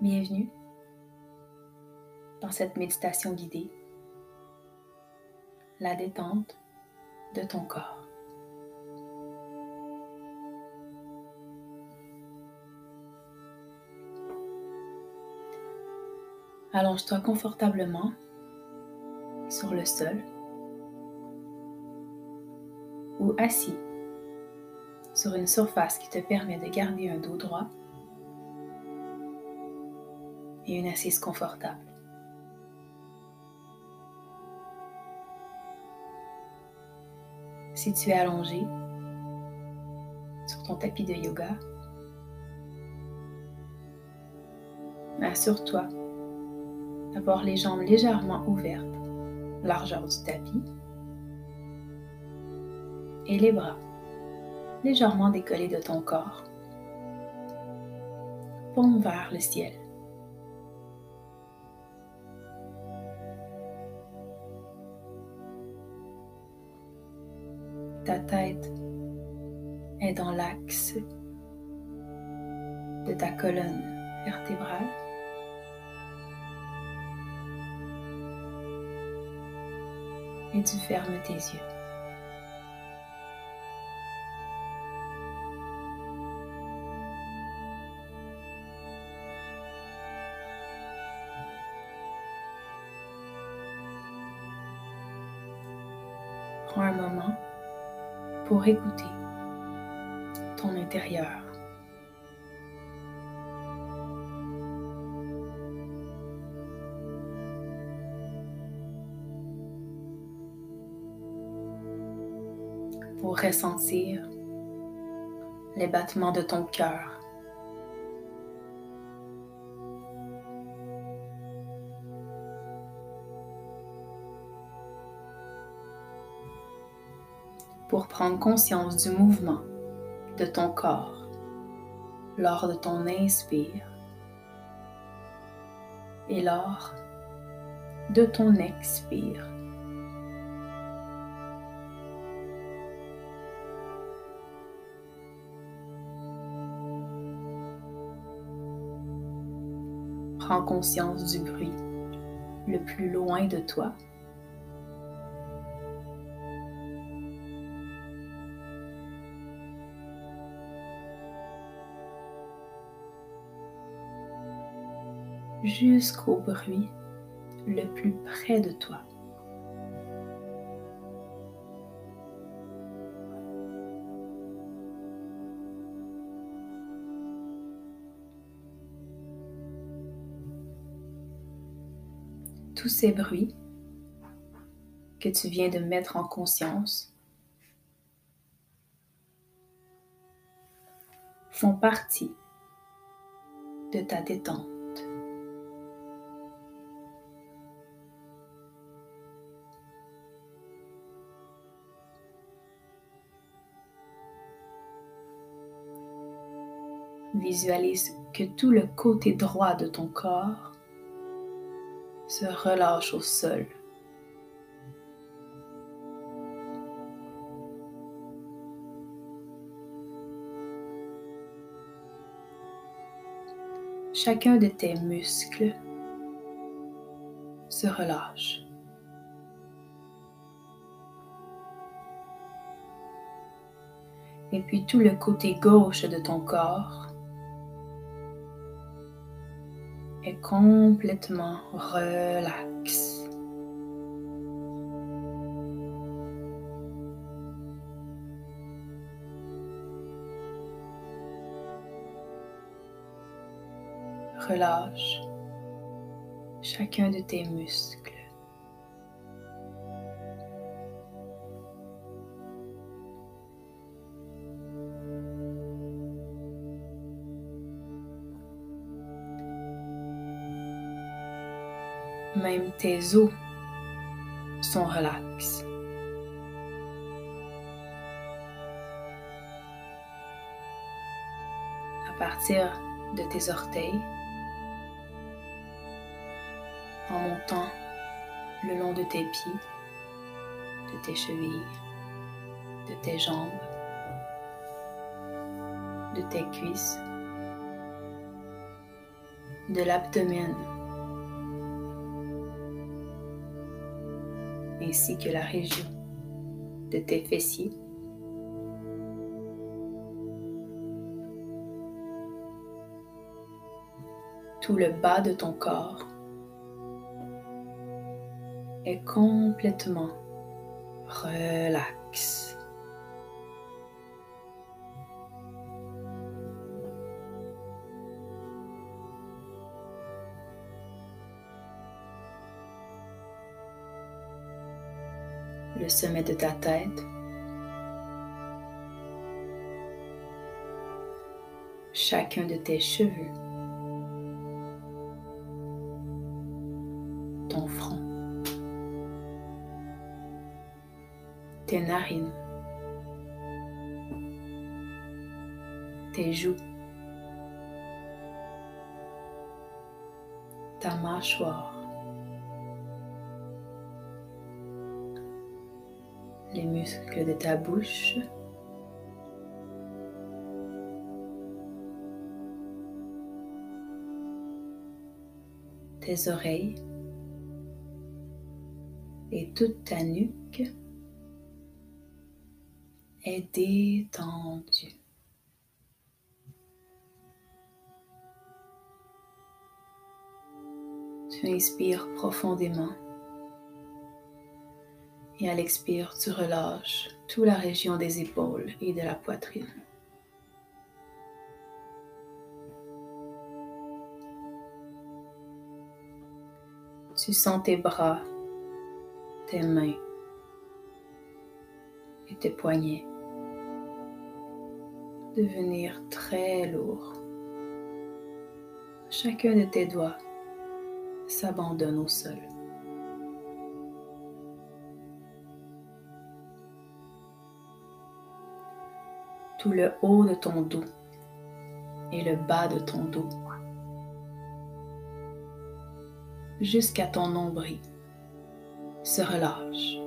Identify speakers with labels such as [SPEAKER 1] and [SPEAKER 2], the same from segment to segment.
[SPEAKER 1] Bienvenue dans cette méditation guidée, la détente de ton corps. Allonge-toi confortablement sur le sol ou assis sur une surface qui te permet de garder un dos droit une assise confortable. Si tu es allongé sur ton tapis de yoga, assure-toi d'avoir les jambes légèrement ouvertes, largeur du tapis, et les bras légèrement décollés de ton corps. Paume vers le ciel. Ta tête est dans l'axe de ta colonne vertébrale. Et tu fermes tes yeux. Prends un moment pour écouter ton intérieur. Pour ressentir les battements de ton cœur. Pour prendre conscience du mouvement de ton corps lors de ton inspire et lors de ton expire. Prends conscience du bruit le plus loin de toi jusqu'au bruit le plus près de toi. Tous ces bruits que tu viens de mettre en conscience font partie de ta détente. Visualise que tout le côté droit de ton corps se relâche au sol. Chacun de tes muscles se relâche. Et puis tout le côté gauche de ton corps est complètement relax. Relâche chacun de tes muscles. Même tes os sont relax. À partir de tes orteils, en montant le long de tes pieds, de tes chevilles, de tes jambes, de tes cuisses, de l'abdomen ainsi que la région de tes fessiers. Tout le bas de ton corps est complètement relax. Le sommet de ta tête, chacun de tes cheveux, ton front, tes narines, tes joues, ta mâchoire, les muscles de ta bouche. tes oreilles et toute ta nuque est détendue. Tu inspires profondément et à l'expire, tu relâches toute la région des épaules et de la poitrine. Tu sens tes bras, tes mains et tes poignets devenir très lourds. Chacun de tes doigts s'abandonne au sol. Le haut de ton dos et le bas de ton dos jusqu'à ton nombril se relâche.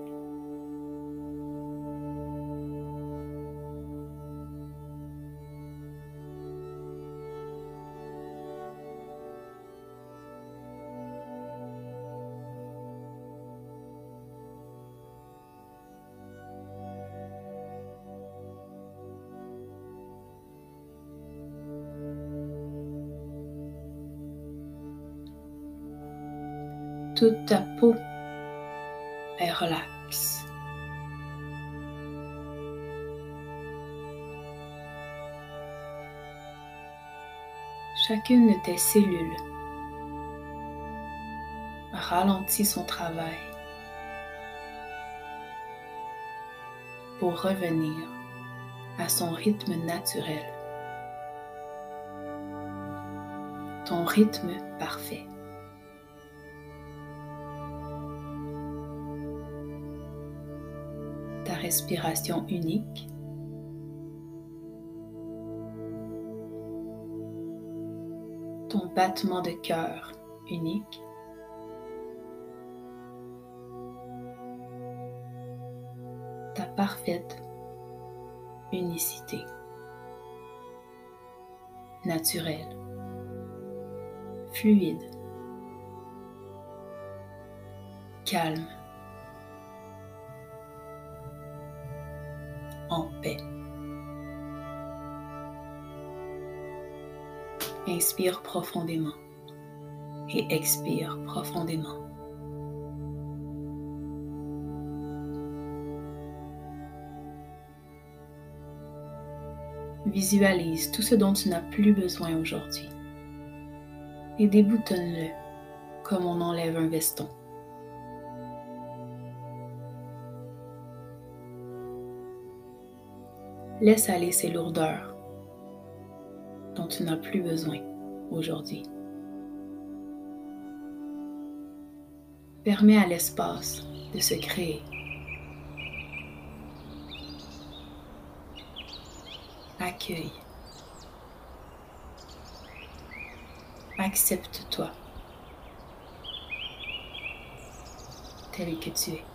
[SPEAKER 1] Toute ta peau est relaxe. Chacune de tes cellules ralentit son travail pour revenir à son rythme naturel, ton rythme parfait. Respiration unique. Ton battement de cœur unique. Ta parfaite unicité naturelle, fluide, calme. En paix. Inspire profondément et expire profondément. Visualise tout ce dont tu n'as plus besoin aujourd'hui et déboutonne-le comme on enlève un veston. Laisse aller ces lourdeurs dont tu n'as plus besoin aujourd'hui. Permets à l'espace de se créer. Accueille. Accepte-toi tel que tu es.